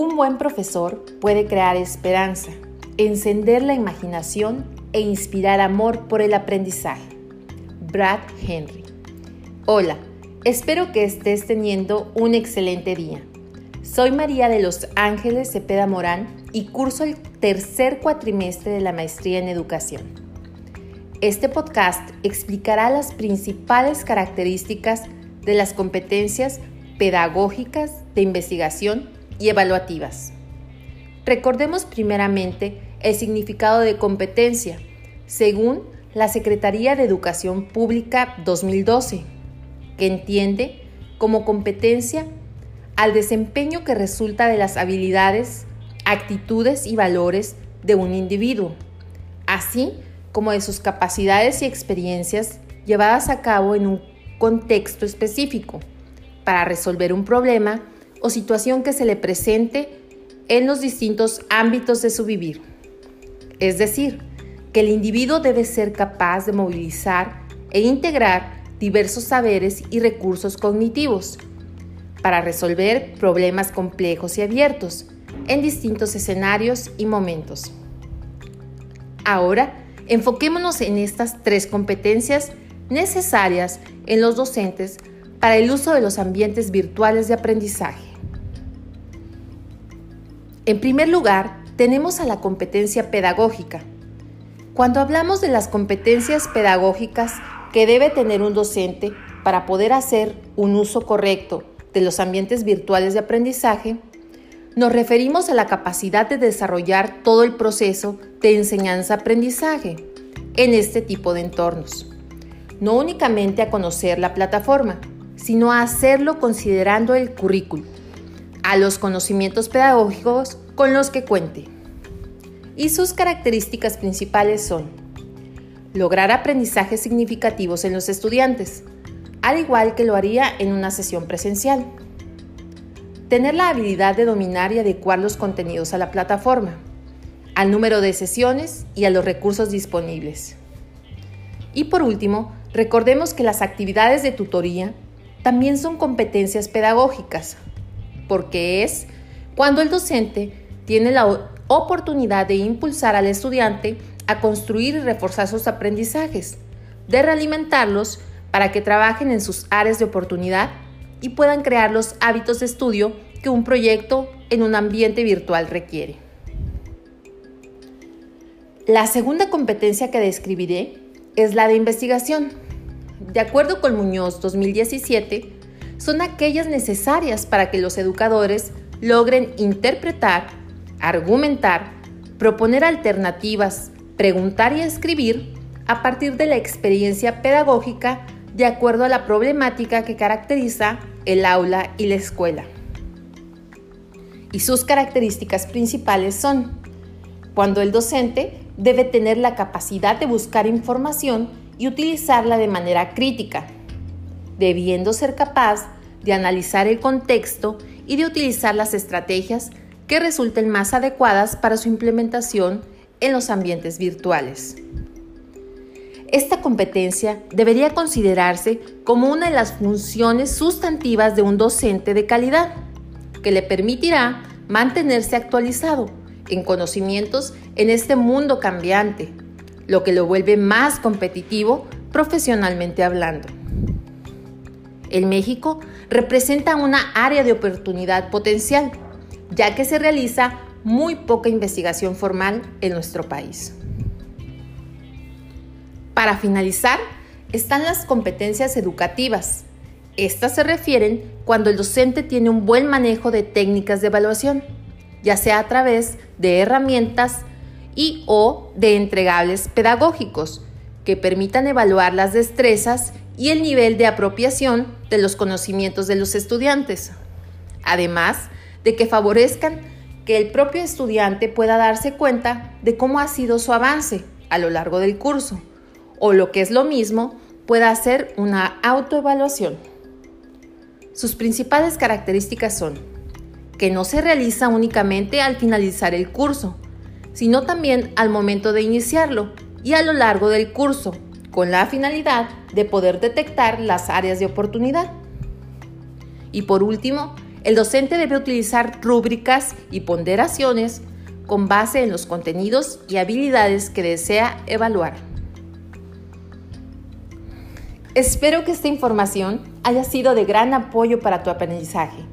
Un buen profesor puede crear esperanza, encender la imaginación e inspirar amor por el aprendizaje. Brad Henry. Hola, espero que estés teniendo un excelente día. Soy María de los Ángeles Cepeda Morán y curso el tercer cuatrimestre de la maestría en educación. Este podcast explicará las principales características de las competencias pedagógicas de investigación y evaluativas. Recordemos primeramente el significado de competencia, según la Secretaría de Educación Pública 2012, que entiende como competencia al desempeño que resulta de las habilidades, actitudes y valores de un individuo, así como de sus capacidades y experiencias llevadas a cabo en un contexto específico para resolver un problema o situación que se le presente en los distintos ámbitos de su vivir. Es decir, que el individuo debe ser capaz de movilizar e integrar diversos saberes y recursos cognitivos para resolver problemas complejos y abiertos en distintos escenarios y momentos. Ahora, enfoquémonos en estas tres competencias necesarias en los docentes para el uso de los ambientes virtuales de aprendizaje. En primer lugar, tenemos a la competencia pedagógica. Cuando hablamos de las competencias pedagógicas que debe tener un docente para poder hacer un uso correcto de los ambientes virtuales de aprendizaje, nos referimos a la capacidad de desarrollar todo el proceso de enseñanza-aprendizaje en este tipo de entornos. No únicamente a conocer la plataforma, sino a hacerlo considerando el currículum a los conocimientos pedagógicos con los que cuente. Y sus características principales son lograr aprendizajes significativos en los estudiantes, al igual que lo haría en una sesión presencial. Tener la habilidad de dominar y adecuar los contenidos a la plataforma, al número de sesiones y a los recursos disponibles. Y por último, recordemos que las actividades de tutoría también son competencias pedagógicas, porque es cuando el docente tiene la oportunidad de impulsar al estudiante a construir y reforzar sus aprendizajes, de realimentarlos para que trabajen en sus áreas de oportunidad y puedan crear los hábitos de estudio que un proyecto en un ambiente virtual requiere. La segunda competencia que describiré es la de investigación. De acuerdo con Muñoz 2017, son aquellas necesarias para que los educadores logren interpretar, argumentar, proponer alternativas, preguntar y escribir a partir de la experiencia pedagógica de acuerdo a la problemática que caracteriza el aula y la escuela. Y sus características principales son cuando el docente debe tener la capacidad de buscar información y utilizarla de manera crítica, debiendo ser capaz de analizar el contexto y de utilizar las estrategias que resulten más adecuadas para su implementación en los ambientes virtuales. Esta competencia debería considerarse como una de las funciones sustantivas de un docente de calidad, que le permitirá mantenerse actualizado en conocimientos en este mundo cambiante, lo que lo vuelve más competitivo profesionalmente hablando. En México representa una área de oportunidad potencial, ya que se realiza muy poca investigación formal en nuestro país. Para finalizar, están las competencias educativas. Estas se refieren cuando el docente tiene un buen manejo de técnicas de evaluación, ya sea a través de herramientas y o de entregables pedagógicos que permitan evaluar las destrezas y el nivel de apropiación de los conocimientos de los estudiantes. Además de que favorezcan que el propio estudiante pueda darse cuenta de cómo ha sido su avance a lo largo del curso, o lo que es lo mismo, pueda hacer una autoevaluación. Sus principales características son que no se realiza únicamente al finalizar el curso, sino también al momento de iniciarlo y a lo largo del curso, con la finalidad de poder detectar las áreas de oportunidad. Y por último, el docente debe utilizar rúbricas y ponderaciones con base en los contenidos y habilidades que desea evaluar. Espero que esta información haya sido de gran apoyo para tu aprendizaje.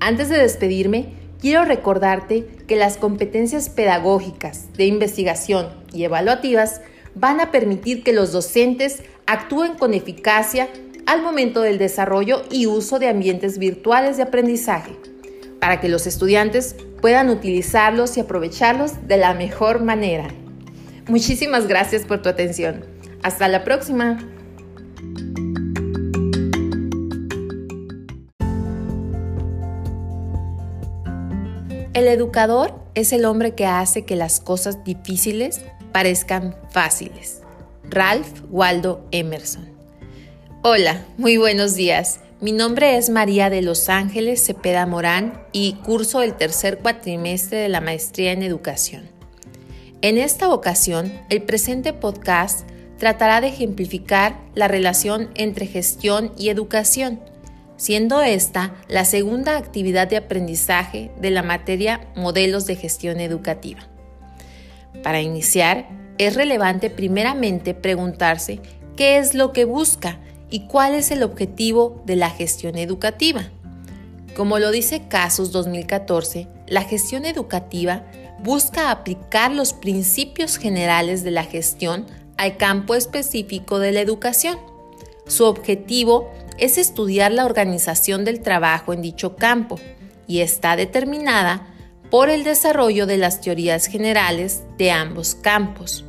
Antes de despedirme, quiero recordarte que las competencias pedagógicas, de investigación y evaluativas van a permitir que los docentes actúen con eficacia al momento del desarrollo y uso de ambientes virtuales de aprendizaje, para que los estudiantes puedan utilizarlos y aprovecharlos de la mejor manera. Muchísimas gracias por tu atención. Hasta la próxima. El educador es el hombre que hace que las cosas difíciles parezcan fáciles. Ralph Waldo Emerson. Hola, muy buenos días. Mi nombre es María de Los Ángeles Cepeda Morán y curso el tercer cuatrimestre de la maestría en educación. En esta ocasión, el presente podcast tratará de ejemplificar la relación entre gestión y educación siendo esta la segunda actividad de aprendizaje de la materia Modelos de Gestión Educativa. Para iniciar, es relevante primeramente preguntarse qué es lo que busca y cuál es el objetivo de la gestión educativa. Como lo dice Casos 2014, la gestión educativa busca aplicar los principios generales de la gestión al campo específico de la educación. Su objetivo es estudiar la organización del trabajo en dicho campo y está determinada por el desarrollo de las teorías generales de ambos campos.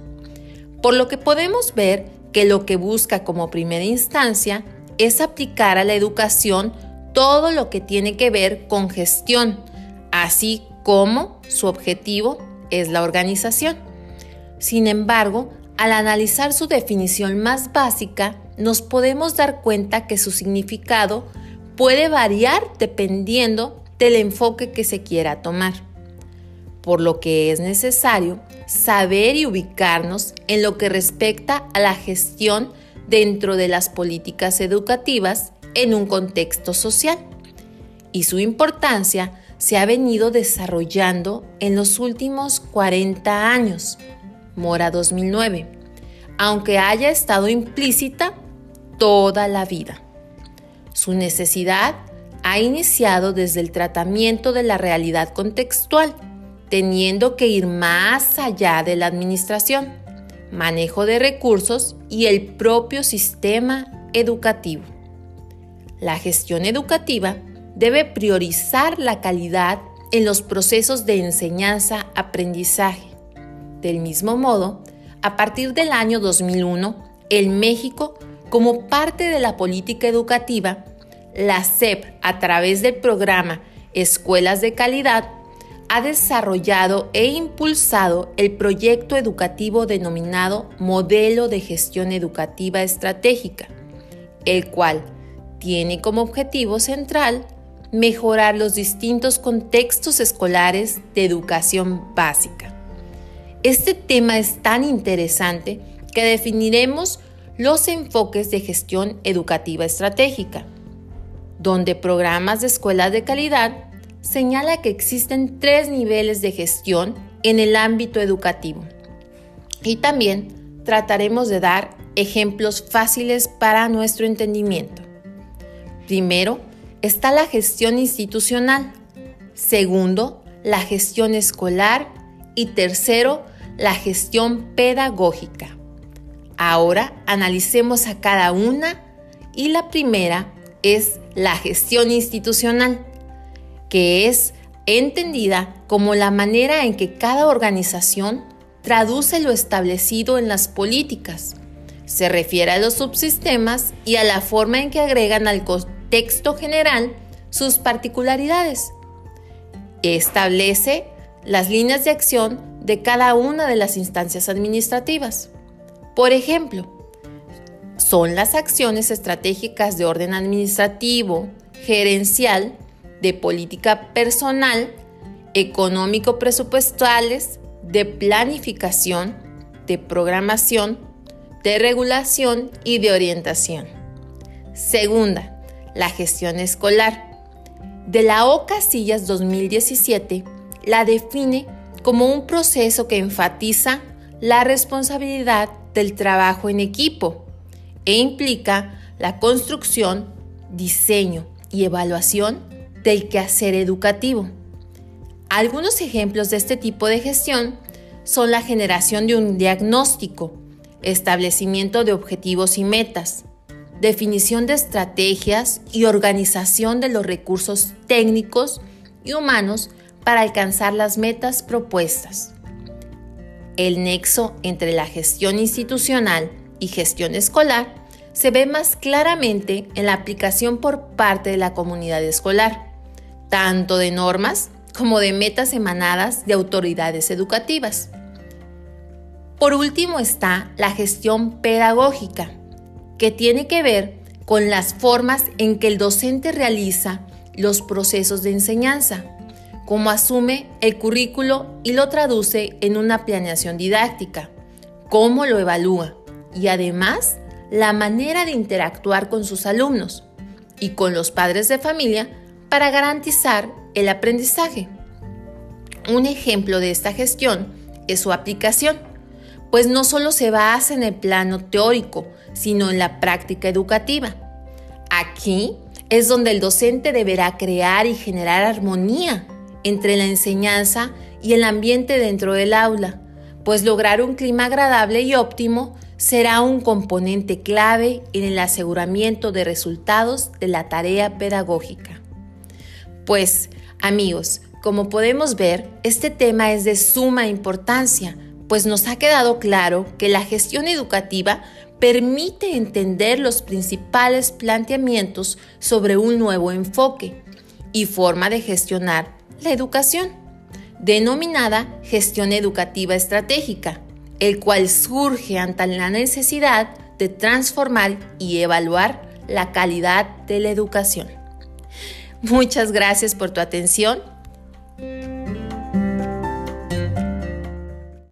Por lo que podemos ver que lo que busca como primera instancia es aplicar a la educación todo lo que tiene que ver con gestión, así como su objetivo es la organización. Sin embargo, al analizar su definición más básica, nos podemos dar cuenta que su significado puede variar dependiendo del enfoque que se quiera tomar, por lo que es necesario saber y ubicarnos en lo que respecta a la gestión dentro de las políticas educativas en un contexto social. Y su importancia se ha venido desarrollando en los últimos 40 años, Mora 2009, aunque haya estado implícita toda la vida. Su necesidad ha iniciado desde el tratamiento de la realidad contextual, teniendo que ir más allá de la administración, manejo de recursos y el propio sistema educativo. La gestión educativa debe priorizar la calidad en los procesos de enseñanza-aprendizaje. Del mismo modo, a partir del año 2001, el México como parte de la política educativa, la SEP, a través del programa Escuelas de Calidad, ha desarrollado e impulsado el proyecto educativo denominado Modelo de Gestión Educativa Estratégica, el cual tiene como objetivo central mejorar los distintos contextos escolares de educación básica. Este tema es tan interesante que definiremos los enfoques de gestión educativa estratégica, donde programas de escuelas de calidad señala que existen tres niveles de gestión en el ámbito educativo. Y también trataremos de dar ejemplos fáciles para nuestro entendimiento. Primero, está la gestión institucional. Segundo, la gestión escolar. Y tercero, la gestión pedagógica. Ahora analicemos a cada una y la primera es la gestión institucional, que es entendida como la manera en que cada organización traduce lo establecido en las políticas. Se refiere a los subsistemas y a la forma en que agregan al contexto general sus particularidades. Establece las líneas de acción de cada una de las instancias administrativas. Por ejemplo, son las acciones estratégicas de orden administrativo, gerencial, de política personal, económico-presupuestales, de planificación, de programación, de regulación y de orientación. Segunda, la gestión escolar. de la O Casillas 2017 la define como un proceso que enfatiza la responsabilidad del trabajo en equipo e implica la construcción, diseño y evaluación del quehacer educativo. Algunos ejemplos de este tipo de gestión son la generación de un diagnóstico, establecimiento de objetivos y metas, definición de estrategias y organización de los recursos técnicos y humanos para alcanzar las metas propuestas. El nexo entre la gestión institucional y gestión escolar se ve más claramente en la aplicación por parte de la comunidad escolar, tanto de normas como de metas emanadas de autoridades educativas. Por último está la gestión pedagógica, que tiene que ver con las formas en que el docente realiza los procesos de enseñanza, cómo asume el currículo y lo traduce en una planeación didáctica, cómo lo evalúa y además la manera de interactuar con sus alumnos y con los padres de familia para garantizar el aprendizaje. Un ejemplo de esta gestión es su aplicación, pues no solo se basa en el plano teórico, sino en la práctica educativa. Aquí es donde el docente deberá crear y generar armonía entre la enseñanza y el ambiente dentro del aula, pues lograr un clima agradable y óptimo será un componente clave en el aseguramiento de resultados de la tarea pedagógica. Pues, amigos, como podemos ver, este tema es de suma importancia, pues nos ha quedado claro que la gestión educativa permite entender los principales planteamientos sobre un nuevo enfoque y forma de gestionar la educación, denominada gestión educativa estratégica, el cual surge ante la necesidad de transformar y evaluar la calidad de la educación. Muchas gracias por tu atención